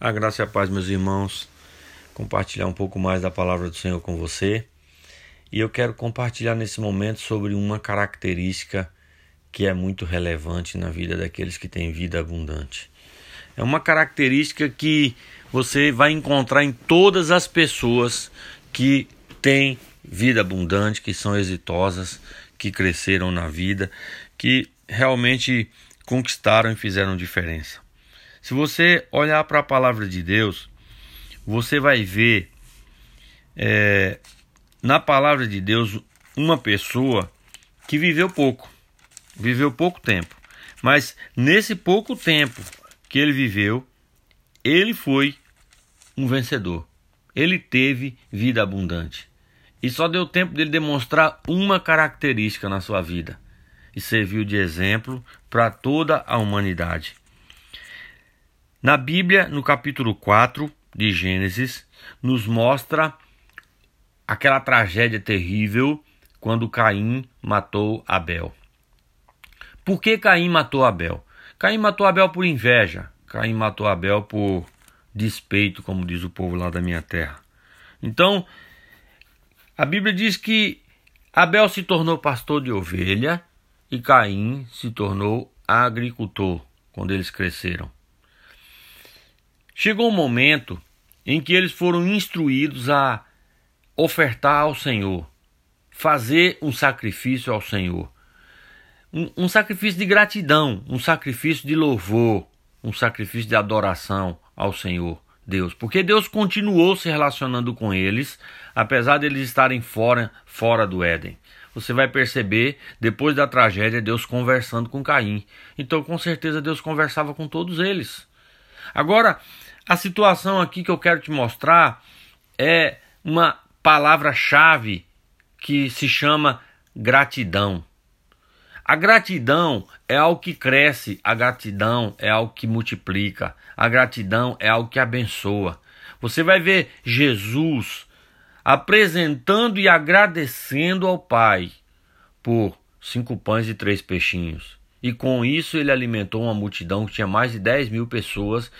A graça e a paz, meus irmãos, compartilhar um pouco mais da palavra do Senhor com você. E eu quero compartilhar nesse momento sobre uma característica que é muito relevante na vida daqueles que têm vida abundante. É uma característica que você vai encontrar em todas as pessoas que têm vida abundante, que são exitosas, que cresceram na vida, que realmente conquistaram e fizeram diferença. Se você olhar para a palavra de Deus, você vai ver é, na palavra de Deus uma pessoa que viveu pouco, viveu pouco tempo, mas nesse pouco tempo que ele viveu, ele foi um vencedor. Ele teve vida abundante. E só deu tempo dele demonstrar uma característica na sua vida e serviu de exemplo para toda a humanidade. Na Bíblia, no capítulo 4 de Gênesis, nos mostra aquela tragédia terrível quando Caim matou Abel. Por que Caim matou Abel? Caim matou Abel por inveja. Caim matou Abel por despeito, como diz o povo lá da minha terra. Então, a Bíblia diz que Abel se tornou pastor de ovelha e Caim se tornou agricultor quando eles cresceram. Chegou um momento em que eles foram instruídos a ofertar ao Senhor, fazer um sacrifício ao Senhor. Um, um, sacrifício de gratidão, um sacrifício de louvor, um sacrifício de adoração ao Senhor Deus, porque Deus continuou se relacionando com eles, apesar de eles estarem fora, fora do Éden. Você vai perceber, depois da tragédia, Deus conversando com Caim. Então, com certeza, Deus conversava com todos eles. Agora, a situação aqui que eu quero te mostrar é uma palavra-chave que se chama gratidão. A gratidão é algo que cresce, a gratidão é algo que multiplica, a gratidão é algo que abençoa. Você vai ver Jesus apresentando e agradecendo ao Pai por cinco pães e três peixinhos. E com isso ele alimentou uma multidão que tinha mais de 10 mil pessoas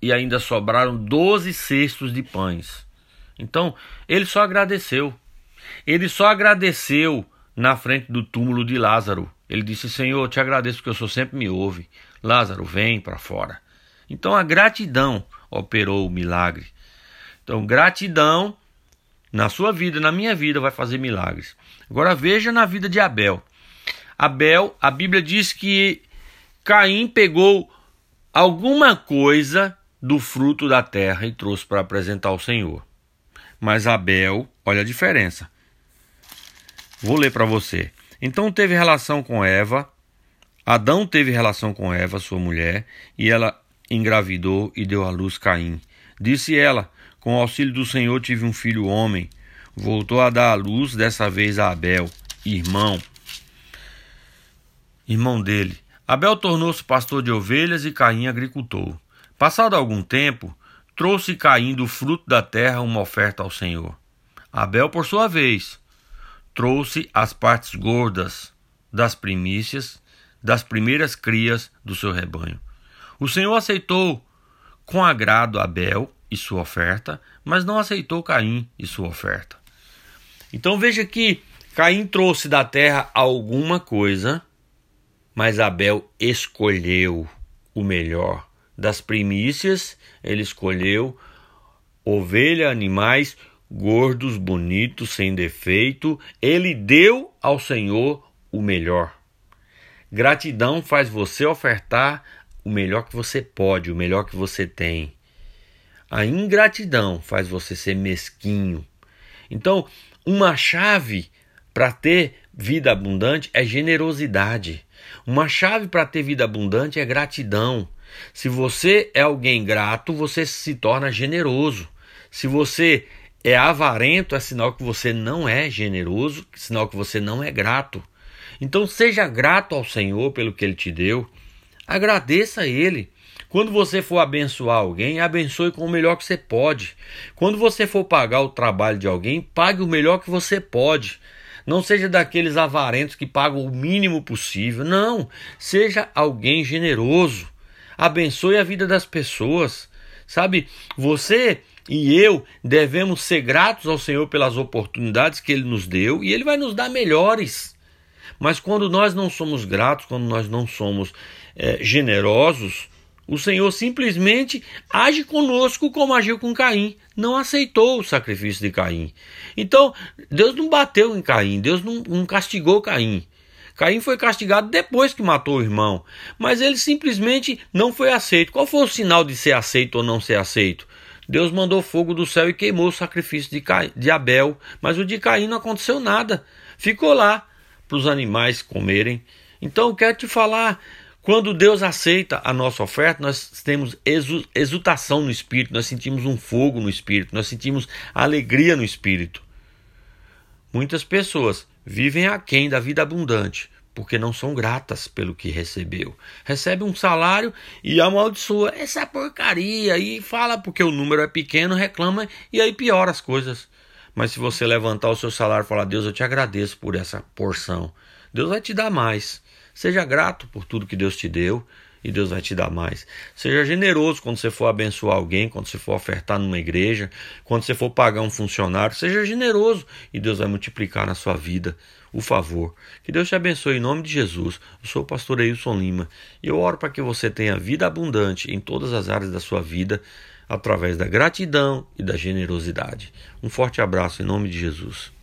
e ainda sobraram doze cestos de pães. Então, ele só agradeceu. Ele só agradeceu na frente do túmulo de Lázaro. Ele disse: Senhor, te agradeço porque o Senhor sempre me ouve. Lázaro, vem para fora. Então, a gratidão operou o milagre. Então, gratidão na sua vida, na minha vida, vai fazer milagres. Agora, veja na vida de Abel. Abel, a Bíblia diz que Caim pegou alguma coisa do fruto da terra e trouxe para apresentar ao Senhor. Mas Abel, olha a diferença. Vou ler para você. Então teve relação com Eva, Adão teve relação com Eva, sua mulher, e ela engravidou e deu à luz Caim. Disse ela: Com o auxílio do Senhor tive um filho homem. Voltou a dar à luz, dessa vez a Abel, irmão. Irmão dele. Abel tornou-se pastor de ovelhas e Caim agricultor. Passado algum tempo, trouxe Caim do fruto da terra uma oferta ao Senhor. Abel, por sua vez, trouxe as partes gordas das primícias, das primeiras crias do seu rebanho. O Senhor aceitou com agrado Abel e sua oferta, mas não aceitou Caim e sua oferta. Então veja que Caim trouxe da terra alguma coisa, mas Abel escolheu o melhor das primícias, ele escolheu ovelha, animais gordos, bonitos, sem defeito. Ele deu ao Senhor o melhor. Gratidão faz você ofertar o melhor que você pode, o melhor que você tem. A ingratidão faz você ser mesquinho. Então, uma chave para ter vida abundante é generosidade. Uma chave para ter vida abundante é gratidão. Se você é alguém grato, você se torna generoso. Se você é avarento, é sinal que você não é generoso, sinal que você não é grato. Então seja grato ao Senhor pelo que ele te deu. Agradeça a ele. Quando você for abençoar alguém, abençoe com o melhor que você pode. Quando você for pagar o trabalho de alguém, pague o melhor que você pode. Não seja daqueles avarentos que pagam o mínimo possível. Não, seja alguém generoso. Abençoe a vida das pessoas. Sabe, você e eu devemos ser gratos ao Senhor pelas oportunidades que Ele nos deu e Ele vai nos dar melhores. Mas quando nós não somos gratos, quando nós não somos é, generosos, o Senhor simplesmente age conosco como agiu com Caim. Não aceitou o sacrifício de Caim. Então, Deus não bateu em Caim, Deus não, não castigou Caim. Caim foi castigado depois que matou o irmão, mas ele simplesmente não foi aceito. Qual foi o sinal de ser aceito ou não ser aceito? Deus mandou fogo do céu e queimou o sacrifício de, Caim, de Abel, mas o de Caim não aconteceu nada. Ficou lá para os animais comerem. Então, eu quero te falar, quando Deus aceita a nossa oferta, nós temos exultação no espírito, nós sentimos um fogo no espírito, nós sentimos alegria no espírito. Muitas pessoas vivem aquém da vida abundante, porque não são gratas pelo que recebeu. Recebe um salário e amaldiçoa essa porcaria e fala porque o número é pequeno, reclama e aí piora as coisas. Mas se você levantar o seu salário e falar: Deus, eu te agradeço por essa porção, Deus vai te dar mais. Seja grato por tudo que Deus te deu e Deus vai te dar mais. Seja generoso quando você for abençoar alguém, quando você for ofertar numa igreja, quando você for pagar um funcionário. Seja generoso e Deus vai multiplicar na sua vida o favor. Que Deus te abençoe em nome de Jesus. Eu sou o pastor Eilson Lima e eu oro para que você tenha vida abundante em todas as áreas da sua vida através da gratidão e da generosidade. Um forte abraço em nome de Jesus.